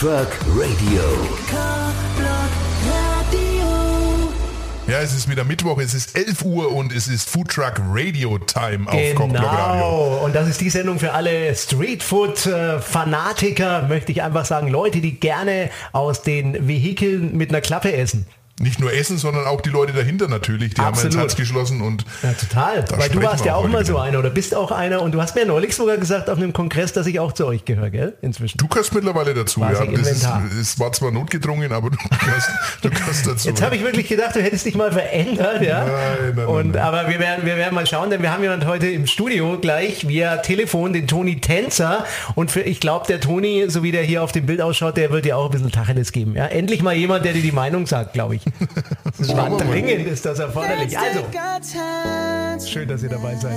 Truck Radio. Ja, es ist wieder Mittwoch, es ist 11 Uhr und es ist Food Truck Radio Time auf Genau, Kochblock Radio. und das ist die Sendung für alle Streetfood-Fanatiker, möchte ich einfach sagen, Leute, die gerne aus den Vehikeln mit einer Klappe essen. Nicht nur Essen, sondern auch die Leute dahinter natürlich. Die Absolut. haben ein Herz geschlossen und Ja, total. Weil du warst ja auch mal so einer oder bist auch einer und du hast mir neulich sogar gesagt auf einem Kongress, dass ich auch zu euch gehöre, gell? Inzwischen. du gehörst mittlerweile dazu. Quasi Ja. Das ist, es war zwar notgedrungen, aber du gehörst, du gehörst dazu. Jetzt habe ich wirklich gedacht, du hättest dich mal verändert, ja. Nein, nein, und nein. aber wir werden, wir werden mal schauen, denn wir haben jemand heute im Studio gleich via Telefon, den Toni Tänzer. Und für, ich glaube, der Toni, so wie der hier auf dem Bild ausschaut, der wird dir auch ein bisschen Tacheles geben. Ja? Endlich mal jemand, der dir die Meinung sagt, glaube ich. Das war dringend, ist das erforderlich. Also, schön, dass ihr dabei seid.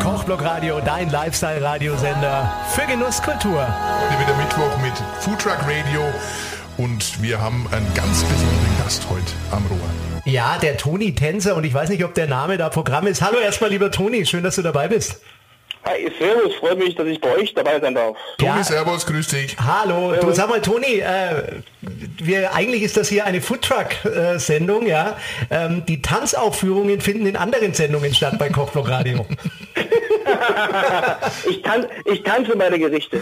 Kochblock Radio, dein Lifestyle-Radiosender für Genusskultur. Heute wieder Mittwoch mit Food Truck Radio und wir haben einen ganz besonderen Gast heute am Rohr. Ja, der Toni Tänzer und ich weiß nicht, ob der Name da Programm ist. Hallo erstmal, lieber Toni, schön, dass du dabei bist. Hi, Servus, freut mich, dass ich bei euch dabei sein darf. Toni, Ja. Servus, grüß dich. Hallo, du sag mal, Toni, äh, wir, eigentlich ist das hier eine Foodtruck-Sendung, ja. Ähm, die Tanzaufführungen finden in anderen Sendungen statt bei Kochblock Radio. Ich, tan ich tanze meine Gerichte.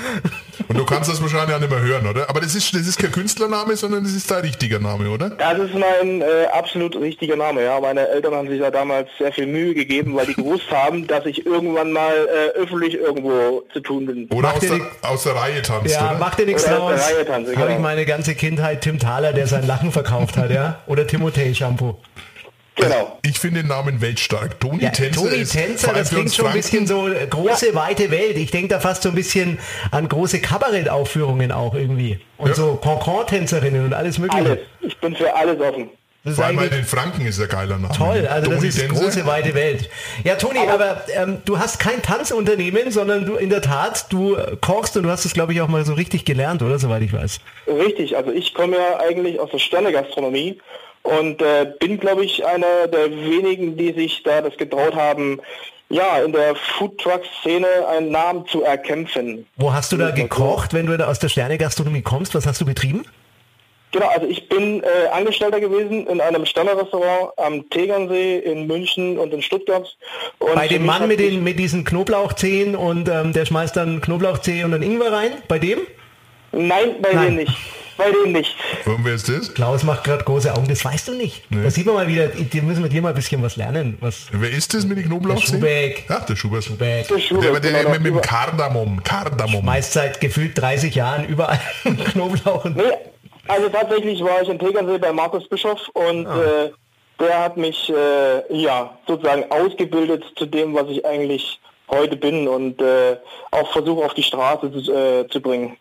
Und du kannst das wahrscheinlich auch nicht mehr hören, oder? Aber das ist, das ist kein Künstlername, sondern das ist dein richtiger Name, oder? Das ist mein äh, absolut richtiger Name. Ja, meine Eltern haben sich ja damals sehr viel Mühe gegeben, weil die gewusst haben, dass ich irgendwann mal äh, öffentlich irgendwo zu tun bin. Oder aus der, die- aus der Reihe tanzt, Ja, oder? mach dir nichts Oder aus der draus. Reihe tanzen, Habe ich genau. meine ganze Kindheit Tim Thaler, der sein Lachen verkauft hat, ja. Oder Timothée Shampoo. Genau. Ich finde den Namen weltstark. Toni Ja, Tänzer Toni ist Tänzer, das klingt schon ein bisschen so äh, große, weite Welt. Ich denke da fast so ein bisschen an große Kabarettaufführungen auch irgendwie. Und Ja. so Concon-Tänzerinnen und alles mögliche. Alles. Ich bin für alles offen. Das Vor allem bei den Franken ist der geiler Name. toll. Also das Toni ist Tänzer. große, weite Welt. Ja, Toni, aber ähm, du hast kein Tanzunternehmen, sondern du in der Tat, du kochst und du hast es, glaube ich, auch mal so richtig gelernt, oder? Soweit ich weiß. Richtig, also ich komme ja eigentlich aus der Sternegastronomie und äh, bin, glaube ich, einer der wenigen, die sich da das getraut haben, ja, in der Foodtruck-Szene einen Namen zu erkämpfen. Wo hast du da Ja, so. gekocht, wenn du da aus der Sterne-Gastronomie kommst? Was hast du betrieben? Genau, also ich bin äh, Angestellter gewesen in einem Sternerestaurant am Tegernsee in München und in Stuttgart. Und Bei dem Mann mit, den, mit diesen Knoblauchzehen und ähm, der schmeißt dann Knoblauchzehe und dann Ingwer rein? Bei dem? Nein, bei Nein. dem nicht. Bei dem nicht. Und wer ist das? Klaus macht gerade große Augen, das weißt du nicht. Da sieht man mal wieder, da müssen wir dir mal ein bisschen was lernen. Was Wer ist das mit den Knoblauchzehen? Der Schubeck. Ach, der Schubeck. Schubeck. Der Schubert, Der, der, genau, mit, mit dem Kardamom. Kardamom. meist seit gefühlt 30 Jahren überall Knoblauch und Nee, also tatsächlich war ich in Tegernsee bei Markus Bischof und Ah. äh, der hat mich äh, ja sozusagen ausgebildet zu dem, was ich eigentlich heute bin und äh, auch versuche auf die Straße zu, äh, zu bringen.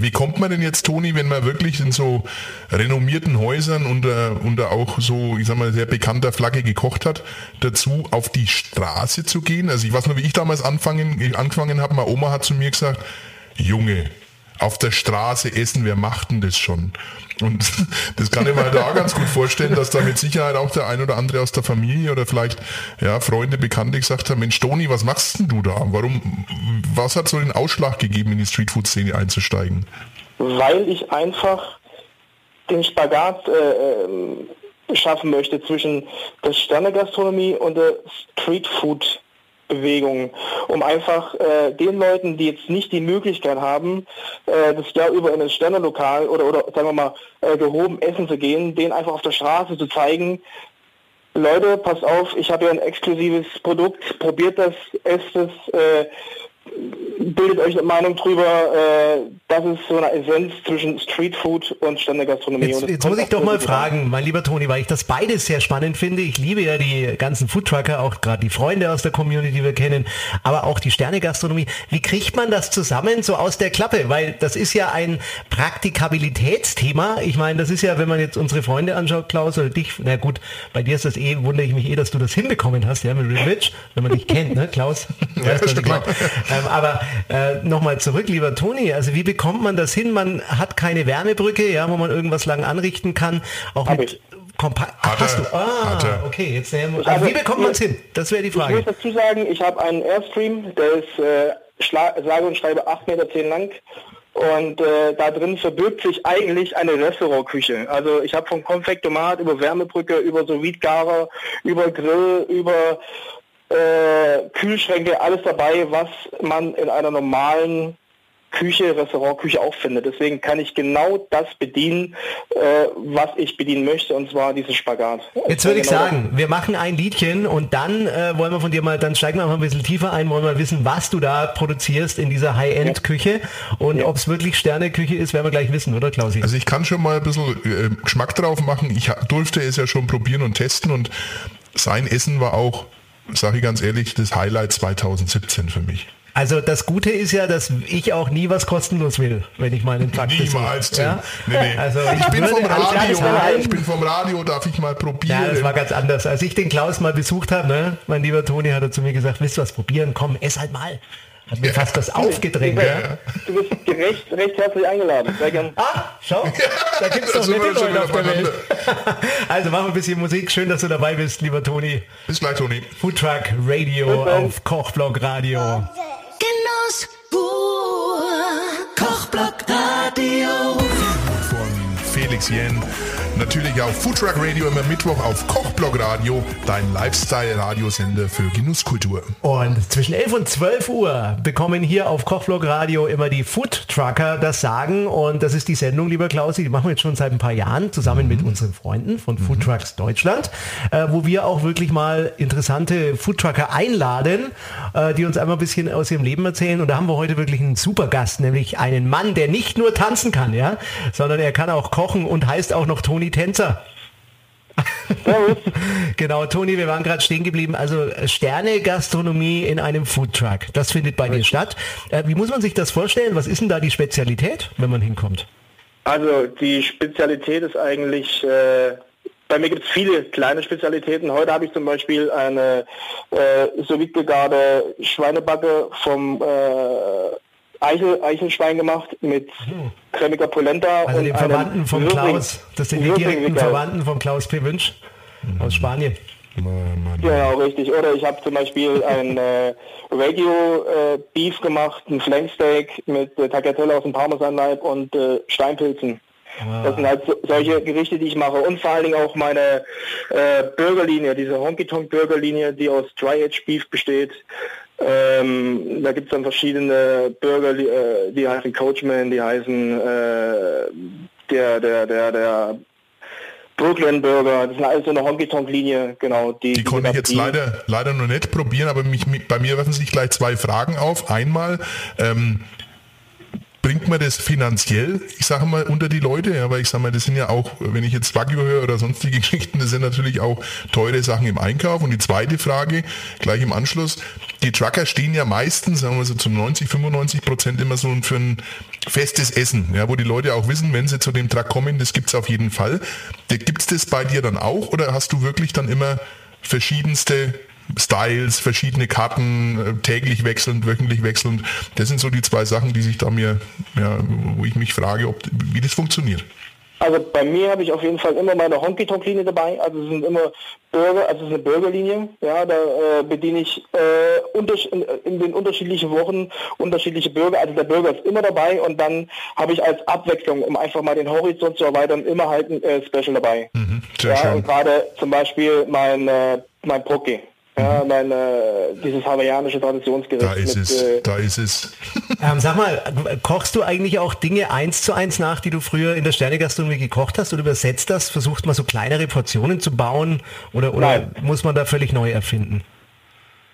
Wie kommt man denn jetzt, Toni, wenn man wirklich in so renommierten Häusern unter, unter auch so, ich sag mal, sehr bekannter Flagge gekocht hat, dazu auf die Straße zu gehen? Also ich weiß noch, wie ich damals anfangen, angefangen habe, meine Oma hat zu mir gesagt, Junge, auf der Straße essen, wer macht denn das schon? Und das kann ich mir da ganz gut vorstellen, dass da mit Sicherheit auch der ein oder andere aus der Familie oder vielleicht ja, Freunde, Bekannte gesagt haben, Mensch Toni, was machst denn du da? Warum, was hat so den Ausschlag gegeben, in die Streetfood-Szene einzusteigen? weil ich einfach den Spagat äh, ähm, schaffen möchte zwischen der Sternegastronomie und der Streetfood-Bewegung, um einfach äh, den Leuten, die jetzt nicht die Möglichkeit haben, äh, das Jahr über in ein Sternelokal oder, oder sagen wir mal äh, gehoben essen zu gehen, denen einfach auf der Straße zu zeigen, Leute, passt auf, ich habe hier ein exklusives Produkt, probiert das, esst es, äh, bildet euch eine Meinung drüber. Äh, das ist so eine Essenz zwischen Streetfood und Ständegastronomie. Jetzt, Und das jetzt muss ich doch mal fragen, mein lieber Toni, weil ich das beides sehr spannend finde. Ich liebe ja die ganzen Foodtrucker, auch gerade die Freunde aus der Community, die wir kennen, aber auch die Sterne-Gastronomie. Wie kriegt man das zusammen so aus der Klappe? Weil das ist ja ein Praktikabilitätsthema. Ich meine, das ist ja, wenn man jetzt unsere Freunde anschaut, Klaus, oder dich, na gut, bei dir ist das eh, wundere ich mich eh, dass du das hinbekommen hast, ja, mit Rich, wenn man dich kennt, ne, Klaus? Ja, Weißt, was Ähm, aber äh, nochmal zurück, lieber Toni, also wie bekommt man das hin? Man hat keine Wärmebrücke, ja, wo man irgendwas lang anrichten kann. Auch Hab mit. Kompakt. Hast du? Ah, okay. Jetzt, äh, Also, also, wie bekommt man es hin? Das wäre die Ich muss Frage. dazu sagen, ich habe einen Airstream, der ist äh, sage und schreibe 8,10 Meter lang. Und äh, da drin verbirgt sich eigentlich eine Restaurantküche. Also ich habe von Konfektomat über Wärmebrücke, über sous garer über Grill, über äh, Kühlschränke, alles dabei, was man in einer normalen Küche, Restaurantküche auch findet. Deswegen kann ich genau das bedienen, äh, was ich bedienen möchte, und zwar dieses Spagat. Jetzt würde ich Genau sagen, wir machen ein Liedchen und dann äh, wollen wir von dir mal, dann steigen wir mal ein bisschen tiefer ein, wollen wir wissen, was du da produzierst in dieser High-End-Küche und ob es wirklich Sterneküche ist, werden wir gleich wissen, oder Klausi? Also ich kann schon mal ein bisschen äh, Geschmack drauf machen. Ich durfte es ja schon probieren und testen und sein Essen war auch, sage ich ganz ehrlich, das Highlight 2017 für mich. Also das Gute ist ja, dass ich auch nie was kostenlos will, wenn ich mal einen Fakt Niemals, Tim. Ja? Nee, nee. Also ich bin würde vom Radio, ich bin vom Radio, darf ich mal probieren. Ja, das war ganz anders. Als ich den Klaus mal besucht habe, ne, mein lieber Toni, hat er zu mir gesagt, willst du was probieren? Komm, ess halt mal. Hat mir fast das aufgedrängt. Ja. Du bist recht, recht herzlich eingeladen. Sehr gern. Ah, schau, da gibt es doch nette schon Leute auf der Welt. also machen wir ein bisschen Musik. Schön, dass du dabei bist, lieber Toni. Bis gleich, Toni. Foodtruck Radio dann. auf Kochblog Radio. Genuss pur. Kochblock Radio. von Felix Jen. Natürlich auf Foodtruck Radio immer Mittwoch auf Kochblog Radio, dein Lifestyle-Radiosender für Genusskultur. Und zwischen 11 und 12 Uhr bekommen hier auf Kochblog Radio immer die Food Trucker das Sagen. Und das ist die Sendung, lieber Klausi, die machen wir jetzt schon seit ein paar Jahren zusammen mit unseren Freunden von Food Trucks Deutschland, äh, wo wir auch wirklich mal interessante Food Trucker einladen, äh, die uns einmal ein bisschen aus ihrem Leben erzählen. Und da haben wir heute wirklich einen super Gast, nämlich einen Mann, der nicht nur tanzen kann, ja, sondern er kann auch kochen und heißt auch noch Toni Tänzer. genau, Toni, wir waren gerade stehen geblieben. Also Sterne-Gastronomie in einem Foodtruck. Das findet bei dir statt. Äh, wie muss man sich das vorstellen? Was ist denn da die Spezialität, wenn man hinkommt? Also die Spezialität ist eigentlich, äh, bei mir gibt es viele kleine Spezialitäten. Heute habe ich zum Beispiel eine äh, sous gegarte Schweinebacke vom äh, Eichel, Eichelschwein gemacht mit cremiger Polenta. Also und den einem Verwandten Würsing- Klaus. Das sind die direkten. Verwandten vom Klaus P. Wünsch aus Spanien. Genau, richtig. Oder ich habe zum Beispiel ein äh, Radio äh, Beef gemacht, ein Flanksteak mit äh, Tagliatelle aus dem Parmesanleib und äh, Steinpilzen. Das sind halt so, solche Gerichte, die ich mache. Und vor allen Dingen auch meine äh, Burgerlinie, diese Honky Tonk Burgerlinie, die aus Dry Aged Beef besteht. Ähm, da gibt es dann verschiedene Burger, äh, die heißen Coachman, die heißen äh, der, der, der, der Brooklyn Burger, das ist alles so eine Honky-Tonk-Linie, genau. Die, Die konnte ich jetzt die- leider, leider noch nicht probieren, aber mich- bei mir werfen sich gleich zwei Fragen auf. Einmal, ähm, bringt man das finanziell, ich sage mal, unter die Leute, aber ich sage mal, das sind ja auch, wenn ich jetzt Wagyu höre oder sonstige Geschichten, das sind natürlich auch teure Sachen im Einkauf. Und die zweite Frage, gleich im Anschluss, die Trucker stehen ja meistens, sagen wir so zu 90, 95 Prozent immer so für ein festes Essen, ja, wo die Leute auch wissen, wenn sie zu dem Truck kommen, das gibt's auf jeden Fall. Gibt's das bei dir dann auch oder hast du wirklich dann immer verschiedenste Styles, verschiedene Karten, äh, täglich wechselnd, wöchentlich wechselnd. Das sind so die zwei Sachen, die sich da mir, ja, wo ich mich frage, ob, wie das funktioniert. Also bei mir habe ich auf jeden Fall immer meine Honky-Tonk-Linie dabei. Also es sind immer Burger, also es ist eine Burgerlinie. Ja, da äh, bediene ich äh, in, in den unterschiedlichen Wochen unterschiedliche Burger. Also der Burger ist immer dabei und dann habe ich als Abwechslung, um einfach mal den Horizont zu erweitern, immer halt ein äh, Special dabei. Mhm, sehr ja, schön. und gerade zum Beispiel mein, äh, mein Poke. Ja, mein, äh, dieses hawaiianische Traditionsgericht. Da ist mit, es, äh, da ist es. Ähm, sag mal, kochst du eigentlich auch Dinge eins zu eins nach, die du früher in der Sternegastronomie gekocht hast oder übersetzt das? Versuchst mal so kleinere Portionen zu bauen oder, oder Nein. muss man da völlig neu erfinden?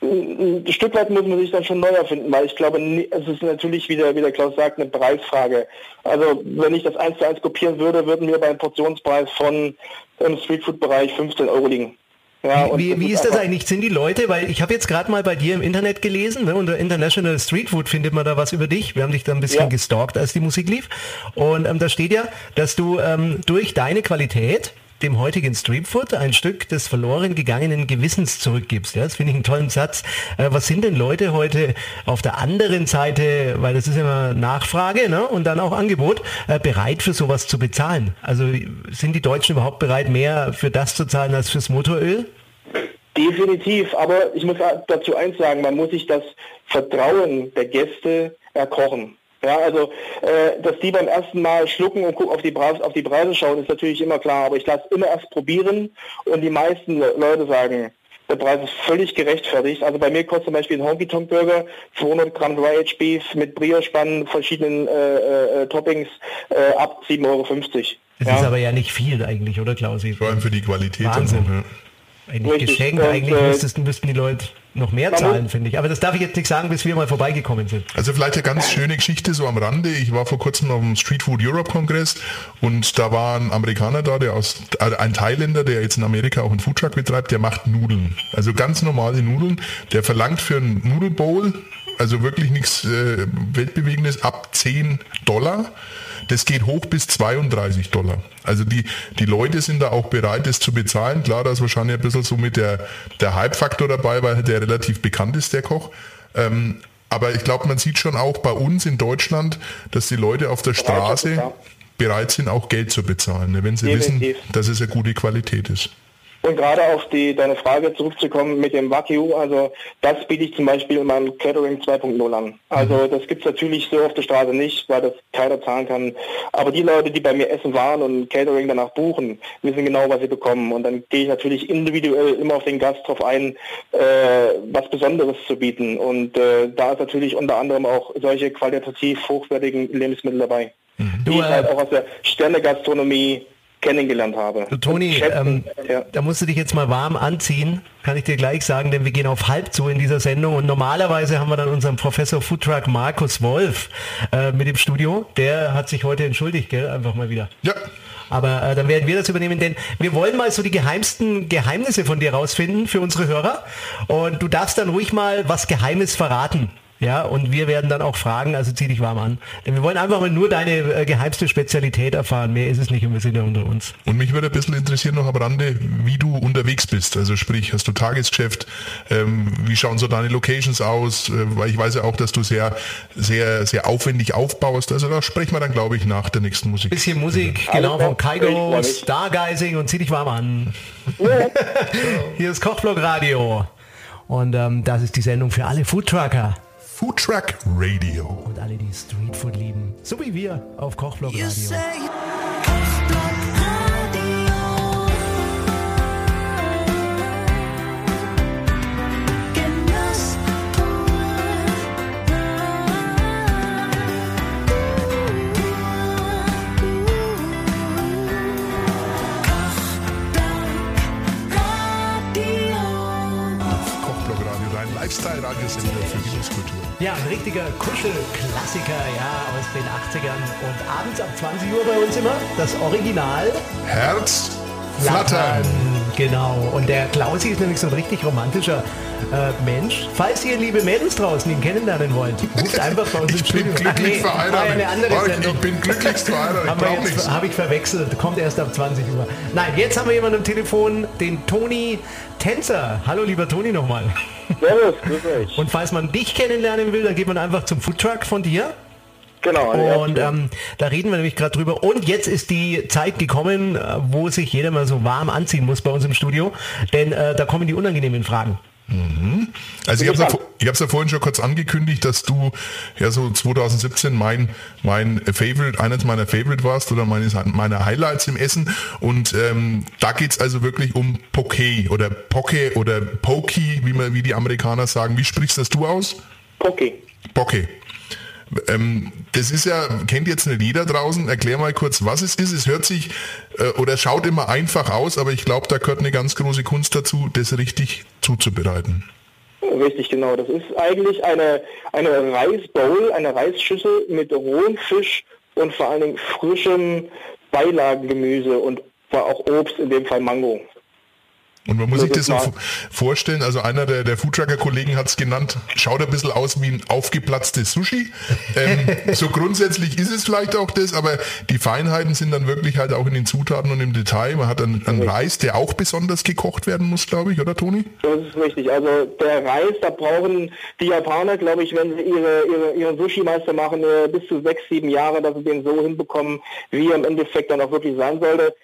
ein Stück weit muss man sich dann schon neu erfinden, weil ich glaube, es ist natürlich, wie der, wie der Klaus sagt, eine Preisfrage. Also wenn ich das eins zu eins kopieren würde, würden wir beim Portionspreis von im Streetfood-Bereich 15 Euro liegen. Ja, Wie, wie ist das eigentlich? Sind die Leute, weil ich habe jetzt gerade mal bei dir im Internet gelesen, ne, unter International Street Food findet man da was über dich. Wir haben dich da ein bisschen Ja. gestalkt, als die Musik lief. Und ähm, da steht ja, dass du ähm, durch deine Qualität dem heutigen Streetfood ein Stück des verloren gegangenen Gewissens zurückgibst. Ja, das finde ich einen tollen Satz. Äh, was sind denn Leute heute auf der anderen Seite, weil das ist immer Nachfrage ne, und dann auch Angebot, äh, bereit für sowas zu bezahlen? Also sind die Deutschen überhaupt bereit, mehr für das zu zahlen als fürs Motoröl? Definitiv, aber ich muss dazu eins sagen, man muss sich das Vertrauen der Gäste erkochen. Ja, also äh, dass die beim ersten Mal schlucken und auf die, Preise, auf die Preise schauen, ist natürlich immer klar, aber ich lasse immer erst probieren und die meisten Leute sagen, der Preis ist völlig gerechtfertigt. Also bei mir kostet zum Beispiel ein Honky Tonk Burger 200 Gramm Dry Aged Beef mit Brioche-Spannen, verschiedenen äh, äh, Toppings äh, ab 7,50 Euro. Das ja. ist aber ja nicht viel eigentlich, oder Klausi? Vor allem für die Qualität. Wahnsinn. Und, ja. Eigentlich Richtig. geschenkt, und, eigentlich äh, müssten, müssten die Leute noch mehr zahlen, finde ich. Aber das darf ich jetzt nicht sagen, bis wir mal vorbeigekommen sind. Also vielleicht eine ganz schöne Geschichte so am Rande. Ich war vor kurzem auf dem Street Food Europe Kongress und da war ein Amerikaner da, der aus, äh, ein Thailänder, der jetzt in Amerika auch einen Foodtruck betreibt, der macht Nudeln. Also ganz normale Nudeln. Der verlangt für einen Nudelbowl, also wirklich nichts äh, Weltbewegendes, ab 10 Dollar. Das geht hoch bis 32 Dollar. Also die, die Leute sind da auch bereit, das zu bezahlen. Klar, da ist wahrscheinlich ein bisschen so mit der, der Hype-Faktor dabei, weil der relativ bekannt ist, der Koch. Ähm, aber ich glaube, man sieht schon auch bei uns in Deutschland, dass die Leute auf der Straße bereit sind, auch Geld zu bezahlen, ne, wenn sie Definitiv. wissen, dass es eine gute Qualität ist. Und gerade auf die deine Frage zurückzukommen mit dem Wagyu, also das biete ich zum Beispiel in meinem Catering 2.0 an. Also mhm. das gibt es natürlich so auf der Straße nicht, weil das keiner zahlen kann. Aber die Leute, die bei mir essen waren und Catering danach buchen, wissen genau, was sie bekommen. Und dann gehe ich natürlich individuell immer auf den Gast drauf ein, äh, was Besonderes zu bieten. Und äh, da ist natürlich unter anderem auch solche qualitativ hochwertigen Lebensmittel dabei. Mhm. Die ich halt auch aus der Sterne-Gastronomie kennengelernt habe. Du, Toni, ähm, ja. da musst du dich jetzt mal warm anziehen, kann ich dir gleich sagen, denn wir gehen auf halb zu in dieser Sendung und normalerweise haben wir dann unseren Professor Foodtruck Markus Wolf äh, mit im Studio. Der hat sich heute entschuldigt, gell? Einfach mal wieder. Ja. Aber äh, dann werden wir das übernehmen, denn wir wollen mal so die geheimsten Geheimnisse von dir rausfinden für unsere Hörer. Und du darfst dann ruhig mal was Geheimes verraten. Ja, und wir werden dann auch fragen, also zieh dich warm an. Denn wir wollen einfach mal nur deine äh, geheimste Spezialität erfahren. Mehr ist es nicht und wir sind ja unter uns. Und mich würde ein bisschen interessieren noch am Rande, wie du unterwegs bist. Also sprich, hast du Tagesgeschäft? Ähm, wie schauen so deine Locations aus? Äh, weil ich weiß ja auch, dass du sehr, sehr, sehr aufwendig aufbaust. Also da sprechen wir dann, glaube ich, nach der nächsten Musik. Bisschen Musik, ja. genau, von Kaigo, Stargazing und zieh dich warm an. Hier ist Kochblock Radio. Und ähm, das ist die Sendung für alle Foodtrucker. Food Truck Radio. Und alle, die Streetfood lieben, so wie wir auf Kochblock Radio. Ja, ein richtiger Kuschelklassiker, ja, aus den 80ern. Und abends ab 20 Uhr bei uns immer das Original. Herz flattern. Genau. Und der Klausi ist nämlich so ein richtig romantischer äh, Mensch. Falls ihr, liebe Mädels draußen, ihn kennenlernen wollt, ruft einfach bei uns Ich bin glücklich nee, verheiratet. Eine andere Mark, ich bin glücklichst verheiratet. Habe ich verwechselt. Kommt erst ab 20 Uhr. Nein, jetzt haben wir jemanden am Telefon, den Toni Tänzer. Hallo, lieber Toni nochmal. Servus, grüß euch. Und falls man dich kennenlernen will, dann geht man einfach zum Foodtruck von dir. Genau. Und ähm, da reden wir nämlich gerade drüber. Und jetzt ist die Zeit gekommen, äh, wo sich jeder mal so warm anziehen muss bei uns im Studio. Denn äh, da kommen die unangenehmen Fragen. Mhm. Also ich habe es ja, ja, vorhin schon kurz angekündigt, dass du ja so 2017 mein mein Favorite, eines meiner Favorite warst oder meines meiner Highlights im Essen und ähm, da geht's also wirklich um Poke oder Poke oder Pokey, wie man wie die Amerikaner sagen. Wie sprichst das du aus? Poke. Poke. Ähm, das ist ja, kennt jetzt nicht jeder draußen. Erklär mal kurz, was es ist. Es hört sich äh, oder schaut immer einfach aus, aber ich glaube, da gehört eine ganz große Kunst dazu, das richtig zuzubereiten. Richtig, genau. Das ist eigentlich eine, eine Reisbowl, eine Reisschüssel mit rohem Fisch und vor allen Dingen frischem Beilagengemüse und auch Obst, in dem Fall Mango. Und man muss sich das so vorstellen, also einer der, der Foodtrucker-Kollegen hat es genannt, schaut ein bisschen aus wie ein aufgeplatztes Sushi. Ähm, so grundsätzlich ist es vielleicht auch das, aber die Feinheiten sind dann wirklich halt auch in den Zutaten und im Detail. Man hat einen, einen Reis, der auch besonders gekocht werden muss, glaube ich, oder Toni? Das ist richtig. Also der Reis, da brauchen die Japaner, glaube ich, wenn sie ihre, ihre, ihren Sushi-Meister machen, äh, bis zu sechs, sieben Jahre, dass sie den so hinbekommen, wie er im Endeffekt dann auch wirklich sein sollte.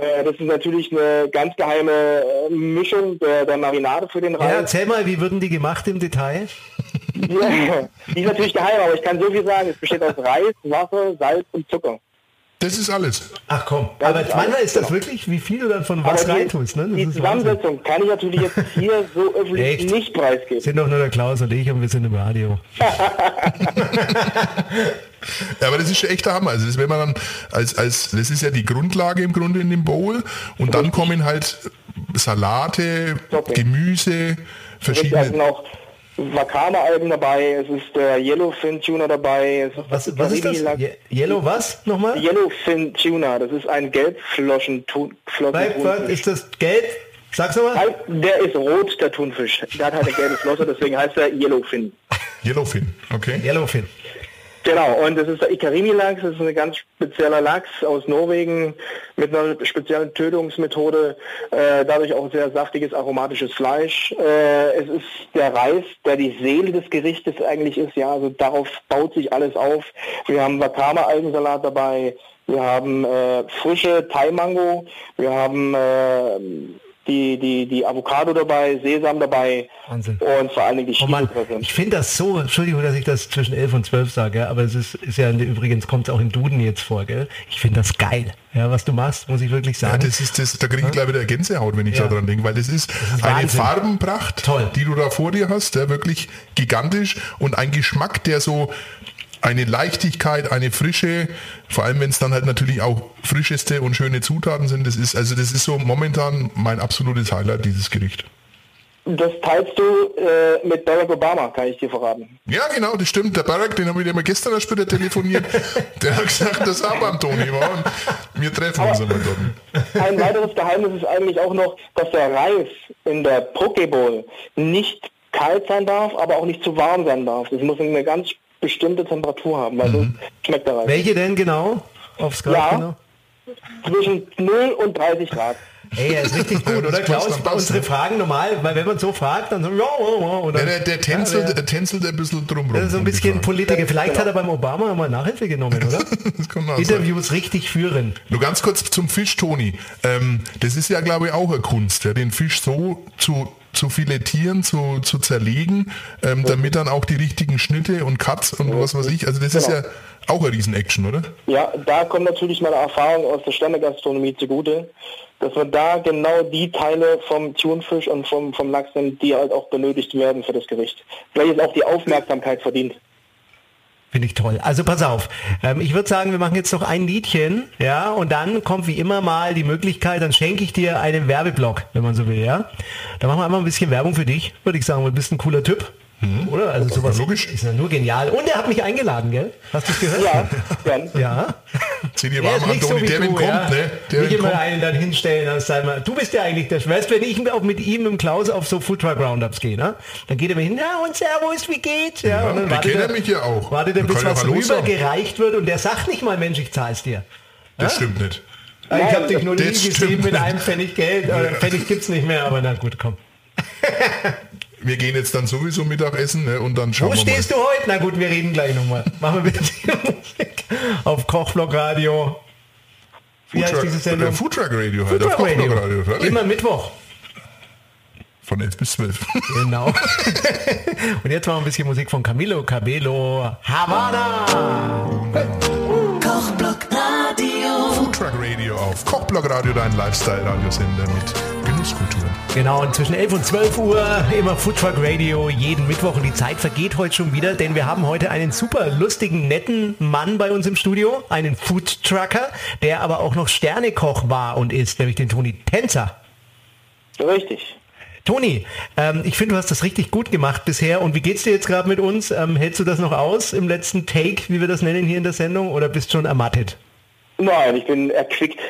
Äh, Das ist natürlich eine ganz geheime äh, Mischung der, der Marinade für den Ja, Reis. erzähl mal, wie würden die gemacht im Detail? Ja, die ist natürlich geheim, aber ich kann so viel sagen. Es besteht aus Reis, Wasser, Salz und Zucker. Das ist alles. Ach komm, aber das ist manchmal alles, ist das genau. wirklich, wie viel du dann von was die, reintust. Ne? Das die. Zusammensetzung kann ich natürlich jetzt hier so öffentlich Echt? nicht preisgeben. Sind doch nur der Klaus und ich und wir sind im Radio. Ja, aber das ist schon echt der Hammer. Also das, wenn man dann als, als, das ist ja die Grundlage im Grunde in dem Bowl und dann kommen halt Salate, Topping. Gemüse, verschiedene. Wakame-Algen dabei, es ist der Yellowfin Tuna dabei, es ist Was, was ist das? Ye- Yellow was? Nochmal? Yellowfin Tuna, das ist ein gelbflossen Thun- Bleib, bleib, Thunfisch. ist das gelb? Sag's nochmal. Der ist rot, der Thunfisch. Der hat halt eine gelbe Flosse, deswegen heißt er Yellowfin. Yellowfin, okay. Yellowfin. Genau, und das ist der Ikarimi-Lachs, das ist ein ganz spezieller Lachs aus Norwegen mit einer speziellen Tötungsmethode, äh, dadurch auch sehr saftiges, aromatisches Fleisch. Äh, es ist der Reis, der die Seele des Gerichtes eigentlich ist, ja, also darauf baut sich alles auf. Wir haben Wakame-Algensalat dabei, wir haben äh, frische Thai-Mango, wir haben äh, die, die, die Avocado dabei, Sesam dabei Wahnsin. und vor allen Dingen die Oh Mann, Chili-Präsenz. ich finde das so, Entschuldigung, dass ich das zwischen 11 und 12 sage, ja, aber es ist, ist ja übrigens, kommt auch im Duden jetzt vor, gell? Ich finde das geil, ja, was du machst, muss ich wirklich Ja, sagen. das ist das, da kriege ich gleich wieder Gänsehaut, wenn ich Ja. daran denke, weil das ist, eine Wahnsinn. Farbenpracht, Toll. die du da vor dir hast, ja, wirklich gigantisch und ein Geschmack, der so eine Leichtigkeit, eine Frische, vor allem wenn es dann halt natürlich auch frischeste und schöne Zutaten sind, das ist, also das ist so momentan mein absolutes Highlight, dieses Gericht. Das teilst du äh, mit Barack Obama, kann ich dir verraten. Ja, genau, das stimmt. Der Barack, den habe ich dir mal gestern erst wieder telefoniert. Der hat gesagt, das auch beim Toni war. Und wir treffen uns einmal dort. Ein weiteres Geheimnis ist eigentlich auch noch, dass der Reis in der Poke Bowl nicht kalt sein darf, aber auch nicht zu warm sein darf. Das muss eine ganz bestimmte Temperatur haben, weil sonst schmeckt der Reis. Welche denn genau? Aufs Grad Ja. genau? Zwischen 0 und 30 Grad. Ey, er ist richtig gut, oder Klaus? Unsere? Fragen normal, weil wenn man so fragt, dann so, ja, ja, ja, Der, der, der, tänzelt, Ja, der tänzelt ein bisschen drum rum. das ist so ein bisschen. Politiker. Vielleicht hat er beim Obama mal Nachhilfe genommen, oder? Das kann auch sein. Interviews richtig führen. Nur ganz kurz zum Fisch, Toni. Ähm, das ist ja, glaube ich, auch eine Kunst, ja, den Fisch so zu, zu filetieren, zu, zu zerlegen, ähm, damit dann auch die richtigen Schnitte und Cuts und was weiß ich. Also das ist Genau. ja auch eine Riesen-Action, oder? Ja, da kommt natürlich meine Erfahrung aus der Sternegastronomie zugute, dass man da genau die Teile vom Thunfisch und vom, vom Lachs nimmt, die halt auch benötigt werden für das Gericht. Welches auch die Aufmerksamkeit verdient. Finde ich toll. Also pass auf. Ähm, ich würde sagen, wir machen jetzt noch ein Liedchen, ja, und dann kommt wie immer mal die Möglichkeit, dann schenke ich dir einen Werbeblock, wenn man so will, ja. Da machen wir einmal ein bisschen Werbung für dich, würde ich sagen, du bist ein cooler Typ. Oder? Also sowas logisch. ist ja nur genial. Und er hat mich eingeladen, gell? Hast du es gehört? Ja, gern. Ja. Zieh dir warm an, so Toni. der, wenn kommt, ja. ne? Der, nicht immer kommt. einen dann hinstellen, dann sei mal, du bist ja eigentlich der Weißt wenn ich auch mit ihm im Klaus auf so Foodtruck Roundups gehe, ne? Dann geht er mir hin, ja und Servus, wie geht's? Ja, Ja, und dann wartet er, mich ja auch. Wartet er, bis was rübergereicht wird und der sagt nicht mal, Mensch, ich zahl's dir. Das stimmt nicht. ich habe dich nur nie das gesehen stimmt mit einem Pfennig Geld. Oder Pfennig gibt's nicht mehr, aber na gut, komm. Wir gehen jetzt dann sowieso Mittagessen ne? und dann schauen Wo wir stehst du heute? Na gut, wir reden gleich nochmal. Machen wir bitte die Musik auf Kochblock Radio. Wie heißt diese mal. Sendung? Äh, Foodtruck Radio halt. Foodtruck auf Radio. Kochblock Radio. fertig. Immer Mittwoch. Von 11 bis 12. Genau. Und jetzt machen wir ein bisschen Musik von Camilo Cabello. Havana. Foodtruck Radio auf Kochblock Radio, dein Lifestyle-Radiosender mit Genusskultur. Genau, und zwischen 11 und 12 Uhr immer Foodtruck Radio, jeden Mittwoch. Und die Zeit vergeht heute schon wieder, denn wir haben heute einen super lustigen, netten Mann bei uns im Studio, einen Foodtrucker, der aber auch noch Sternekoch war und ist, nämlich den Toni Tänzer. Richtig. Toni, ähm, ich finde, du hast das richtig gut gemacht bisher. Und wie geht's dir jetzt gerade mit uns? Ähm, hältst du das noch aus im letzten Take, wie wir das nennen hier in der Sendung, oder bist schon ermattet? Nein, ich bin erquickt.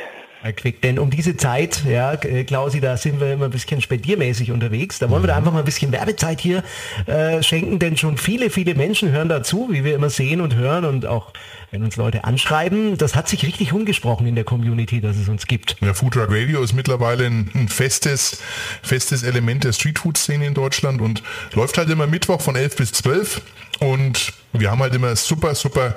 Herr Quick, denn um diese Zeit, ja, Klausi, da sind wir immer ein bisschen spendiermäßig unterwegs. Da wollen wir da einfach mal ein bisschen Werbezeit hier äh, schenken, denn schon viele, viele Menschen hören dazu, wie wir immer sehen und hören und auch wenn uns Leute anschreiben, das hat sich richtig umgesprochen in der Community, dass es uns gibt. Ja, Food Truck Radio ist mittlerweile ein, ein festes, festes Element der Streetfood-Szene in Deutschland und läuft halt immer Mittwoch von 11 bis 12 und wir haben halt immer super, super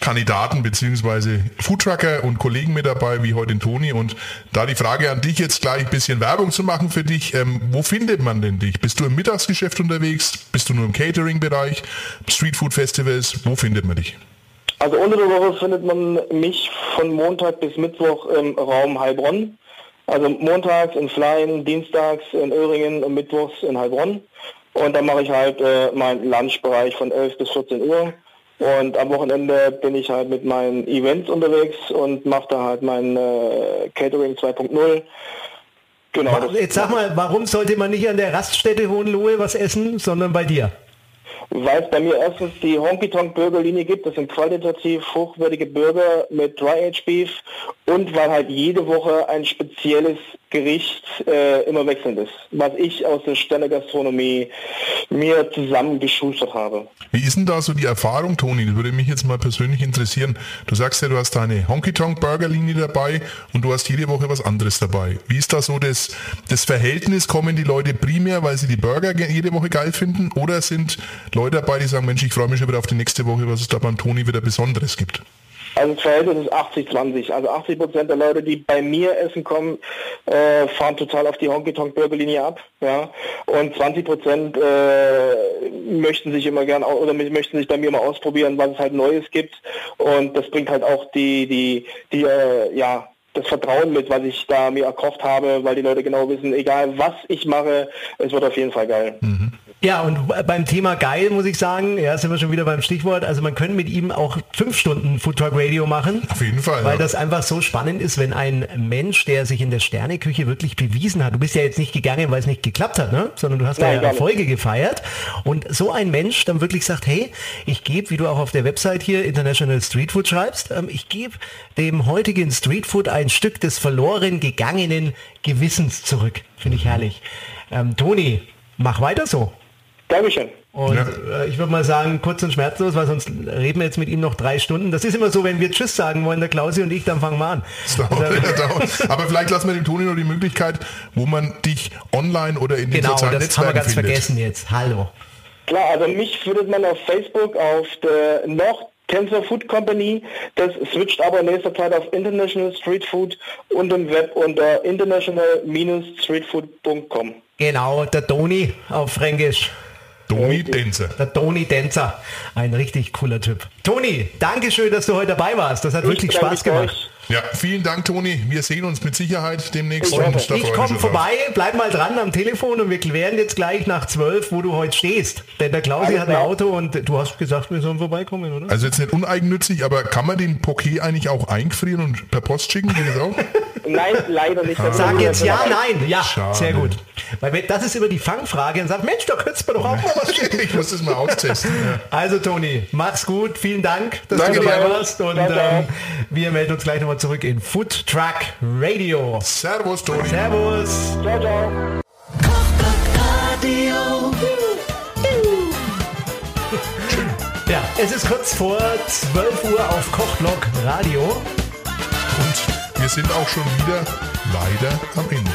Kandidaten beziehungsweise Foodtrucker und Kollegen mit dabei, wie heute den Toni. Und da die Frage an dich jetzt gleich ein bisschen Werbung zu machen für dich, ähm, wo findet man denn dich? Bist du im Mittagsgeschäft unterwegs? Bist du nur im Catering-Bereich? Streetfood-Festivals? Wo findet man dich? Also unter der Woche findet man mich von Montag bis Mittwoch im Raum Heilbronn. Also montags in Fleien, dienstags in Öhringen und mittwochs in Heilbronn. Und dann mache ich halt äh, meinen Lunchbereich von 11 bis 14 Uhr. Und am Wochenende bin ich halt mit meinen Events unterwegs und mache da halt mein äh, Catering 2.0. Genau. Jetzt sag mal, warum sollte man nicht an der Raststätte Hohenlohe was essen, sondern bei dir? Weil es bei mir erstens die Honky Tonk Burgerlinie gibt, das sind qualitativ hochwertige Burger mit Dry Age Beef und weil halt jede Woche ein spezielles Gericht äh, immer wechselnd ist, was ich aus der Sternegastronomie mir zusammengeschustert habe. Wie ist denn da so die Erfahrung, Toni? Das würde mich jetzt mal persönlich interessieren. Du sagst ja, du hast deine Honky Tonk Burgerlinie dabei und du hast jede Woche was anderes dabei. Wie ist da so das, das Verhältnis? Kommen die Leute primär, weil sie die Burger jede Woche geil finden oder sind Leute dabei, die sagen, Mensch, ich freue mich schon wieder auf die nächste Woche, was es da beim Toni wieder Besonderes gibt? Also das Verhältnis ist 80-20. Also 80 Prozent der Leute, die bei mir essen kommen, äh, fahren total auf die Honky Tonk Burgerlinie ab. Ja. Und 20 Prozent äh, möchten sich immer gern oder möchten sich bei mir mal ausprobieren, was es halt Neues gibt. Und das bringt halt auch die, die, die äh, ja, das Vertrauen mit, was ich da mir erkocht habe, weil die Leute genau wissen, egal was ich mache, es wird auf jeden Fall geil. Mhm. Ja, und beim Thema geil muss ich sagen, ja, sind wir schon wieder beim Stichwort. Also man könnte mit ihm auch fünf Stunden Food Talk Radio machen. Auf jeden Fall. Weil ja. das einfach so spannend ist, wenn ein Mensch, der sich in der Sterneküche wirklich bewiesen hat, du bist ja jetzt nicht gegangen, weil es nicht geklappt hat, ne? sondern du hast Nein, da ja Erfolge gefeiert. Und so ein Mensch dann wirklich sagt, hey, ich gebe, wie du auch auf der Website hier International Street Food schreibst, ähm, ich gebe dem heutigen Street Food ein Stück des verloren gegangenen Gewissens zurück. Finde ich herrlich. Ähm, Toni, mach weiter so. Dankeschön. Und ja. äh, ich würde mal sagen, kurz und schmerzlos, weil sonst reden wir jetzt mit ihm noch drei Stunden. Das ist immer so, wenn wir Tschüss sagen wollen, der Klausi und ich, dann fangen wir an. Dauert, also, Aber vielleicht lassen wir dem Toni noch die Möglichkeit, wo man dich online oder in den genau, sozialen Netzwerken findet. Genau, das haben wir ganz findet. vergessen jetzt. Hallo. Klar, also mich findet man auf Facebook auf der noch Tensor Food Company. Das switcht aber in nächster Zeit auf International Street Food und im Web unter international-streetfood.com. Genau, der Toni auf Fränkisch. Toni Denzer. Der Toni Denzer. Ein richtig cooler Typ. Toni, danke schön, dass du heute dabei warst. Das hat ich wirklich Spaß gemacht. Euch. Ja, vielen Dank, Toni. Wir sehen uns mit Sicherheit demnächst. Ich, ich komme vorbei, bleib mal dran am Telefon und wir klären jetzt gleich nach zwölf, wo du heute stehst. Denn der Klausi hat ein Auto und du hast gesagt, wir sollen vorbeikommen, oder? Also jetzt nicht uneigennützig, aber kann man den Poké eigentlich auch eingefrieren und per Post schicken? Geht das auch? Nein, leider nicht. Ah. Sag jetzt ja, nein. Ja, Schade. sehr gut. Weil das ist immer die Fangfrage und sagt, Mensch, da könntest du doch auch mal was schicken. ich muss das mal austesten. Ja. Also Toni, mach's gut. Vielen Dank, dass Danke du dabei dir. warst. Und ähm, wir melden uns gleich nochmal zurück in Food Truck Radio. Servus, Toni. Servus. Ciao, ciao. Ja, es ist kurz vor 12 Uhr auf Kochblock Radio. Und wir sind auch schon wieder leider am Ende.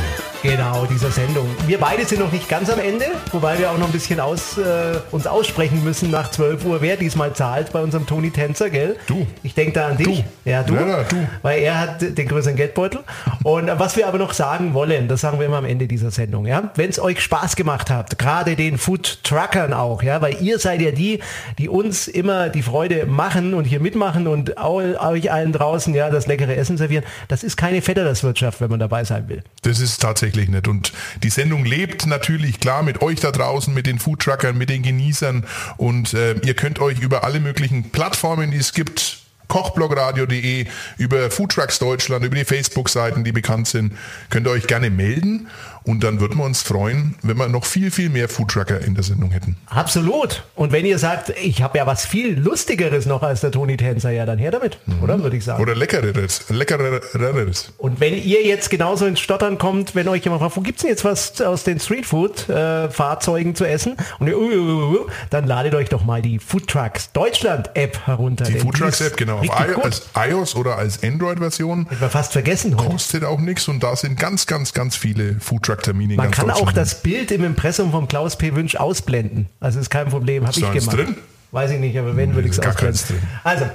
Genau, dieser Sendung. Wir beide sind noch nicht ganz am Ende, wobei wir auch noch ein bisschen aus, äh, uns aussprechen müssen nach 12 Uhr, wer diesmal zahlt bei unserem Toni Tänzer, gell? Du. Ich denke da an dich. Du. Ja, du. Ja, du. Weil er hat den größeren Geldbeutel. Und was wir aber noch sagen wollen, das sagen wir immer am Ende dieser Sendung, ja? Wenn es euch Spaß gemacht hat, gerade den Food Truckern auch, ja, weil ihr seid ja die, die uns immer die Freude machen und hier mitmachen und euch allen draußen, ja, das leckere Essen servieren. Das ist keine Fedderswirtschaft, wenn man dabei sein will. Das ist tatsächlich nicht. Und die Sendung lebt natürlich klar mit euch da draußen, mit den Foodtruckern, mit den Genießern und äh, ihr könnt euch über alle möglichen Plattformen, die es gibt, kochblogradio.de, über Foodtrucks Deutschland, über die Facebook-Seiten, die bekannt sind, könnt ihr euch gerne melden. Und dann würden wir uns freuen, wenn wir noch viel, viel mehr Foodtrucker in der Sendung hätten. Absolut. Und wenn ihr sagt, ich habe ja was viel Lustigeres noch als der Toni Tänzer, ja, dann her damit, mhm. oder? Würde ich sagen. Oder Leckereres. Leckereres. Und wenn ihr jetzt genauso ins Stottern kommt, wenn euch jemand fragt, wo gibt es denn jetzt was aus den Streetfood-Fahrzeugen äh, zu essen? Und ihr, uh, uh, uh, dann ladet euch doch mal die Foodtrucks Deutschland-App herunter. Die Foodtrucks-App, genau. Auf als iOS oder als Android-Version. Hätten wir fast vergessen heute. Kostet auch nichts und da sind ganz, ganz, ganz viele Foodtrucks Truck-Termine. Man kann auch das Bild im Impressum vom Klaus P. Wünsch ausblenden. Also ist kein Problem, habe ich gemacht. Drin? Weiß ich nicht, aber wenn, würde ich es ausblenden. Also,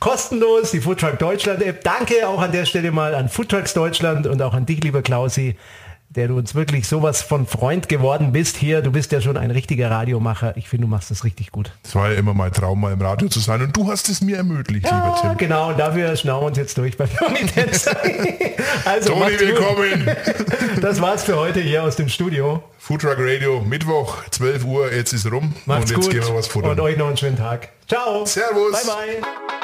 kostenlos, die Foodtruck Deutschland App. Danke auch an der Stelle mal an Foodtrucks Deutschland und auch an dich, lieber Klausi der du uns wirklich sowas von Freund geworden bist hier. Du bist ja schon ein richtiger Radiomacher. Ich finde, du machst das richtig gut. Es war ja immer mein Traum, mal im Radio zu sein und du hast es mir ermöglicht, ja, lieber Tim. Genau, und dafür schnauen wir uns jetzt durch bei Tony also, Toni, willkommen. Das war's für heute hier aus dem Studio. Foodtruck Radio, Mittwoch, 12 Uhr, jetzt ist rum. Macht's und jetzt gut gehen wir was futtern. Und euch noch einen schönen Tag. Ciao. Servus. Bye, bye.